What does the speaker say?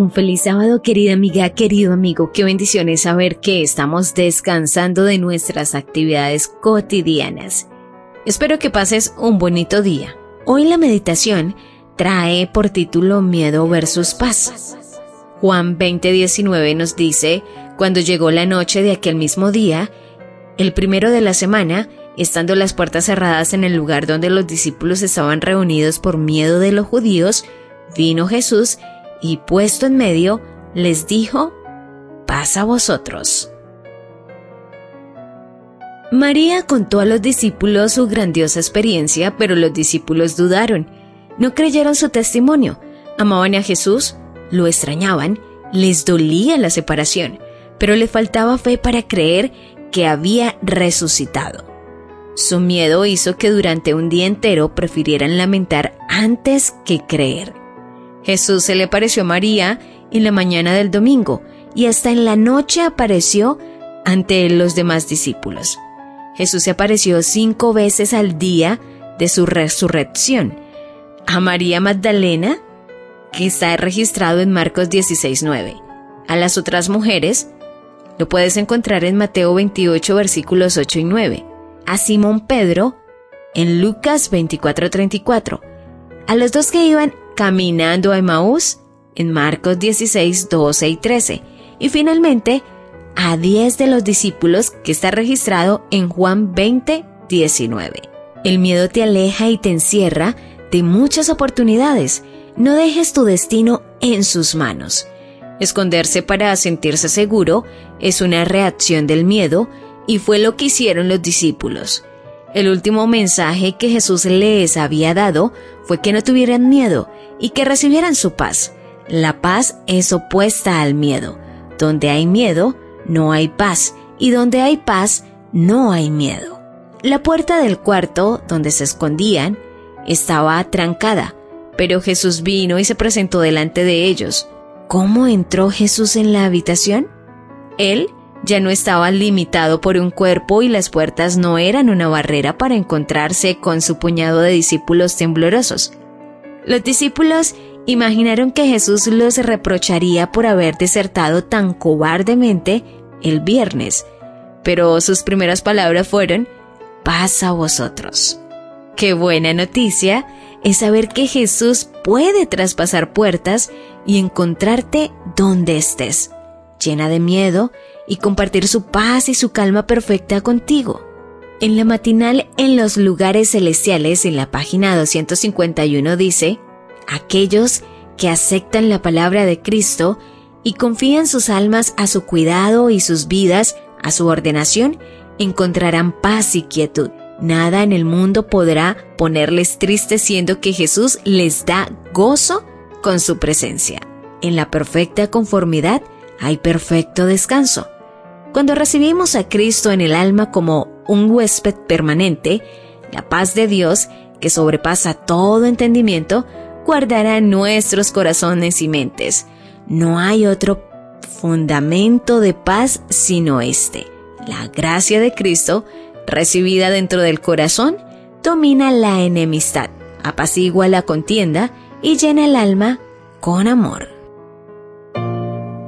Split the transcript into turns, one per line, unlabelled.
Un feliz sábado, querida amiga, querido amigo. Qué bendición es saber que estamos descansando de nuestras actividades cotidianas. Espero que pases un bonito día. Hoy la meditación trae por título Miedo versus paz. Juan 20:19 nos dice, cuando llegó la noche de aquel mismo día, el primero de la semana, estando las puertas cerradas en el lugar donde los discípulos estaban reunidos por miedo de los judíos, vino Jesús y puesto en medio, les dijo, paz a vosotros. María contó a los discípulos su grandiosa experiencia, pero los discípulos dudaron. No creyeron su testimonio. Amaban a Jesús, lo extrañaban, les dolía la separación, pero le faltaba fe para creer que había resucitado. Su miedo hizo que durante un día entero prefirieran lamentar antes que creer. Jesús se le apareció a María en la mañana del domingo y hasta en la noche apareció ante los demás discípulos. Jesús se apareció cinco veces al día de su resurrección. A María Magdalena, que está registrado en Marcos 16.9. A las otras mujeres, lo puedes encontrar en Mateo 28 versículos 8 y 9. A Simón Pedro, en Lucas 24.34. A los dos que iban caminando a Emaús, en Marcos 16, 12 y 13. Y finalmente, a 10 de los discípulos que está registrado en Juan 20, 19. El miedo te aleja y te encierra de muchas oportunidades. No dejes tu destino en sus manos. Esconderse para sentirse seguro es una reacción del miedo y fue lo que hicieron los discípulos. El último mensaje que Jesús les había dado fue que no tuvieran miedo y que recibieran su paz. La paz es opuesta al miedo. Donde hay miedo, no hay paz, y donde hay paz, no hay miedo. La puerta del cuarto donde se escondían estaba trancada, pero Jesús vino y se presentó delante de ellos. ¿Cómo entró Jesús en la habitación? Él ya no estaba limitado por un cuerpo y las puertas no eran una barrera para encontrarse con su puñado de discípulos temblorosos. Los discípulos imaginaron que Jesús los reprocharía por haber desertado tan cobardemente el viernes, pero sus primeras palabras fueron, paz a vosotros. Qué buena noticia es saber que Jesús puede traspasar puertas y encontrarte donde estés, llena de miedo, y compartir su paz y su calma perfecta contigo. En la matinal en los lugares celestiales, en la página 251 dice, aquellos que aceptan la palabra de Cristo y confían sus almas a su cuidado y sus vidas a su ordenación, encontrarán paz y quietud. Nada en el mundo podrá ponerles tristes siendo que Jesús les da gozo con su presencia. En la perfecta conformidad hay perfecto descanso. Cuando recibimos a Cristo en el alma como un huésped permanente, la paz de Dios, que sobrepasa todo entendimiento, guardará nuestros corazones y mentes. No hay otro fundamento de paz sino este. La gracia de Cristo, recibida dentro del corazón, domina la enemistad, apacigua la contienda y llena el alma con amor.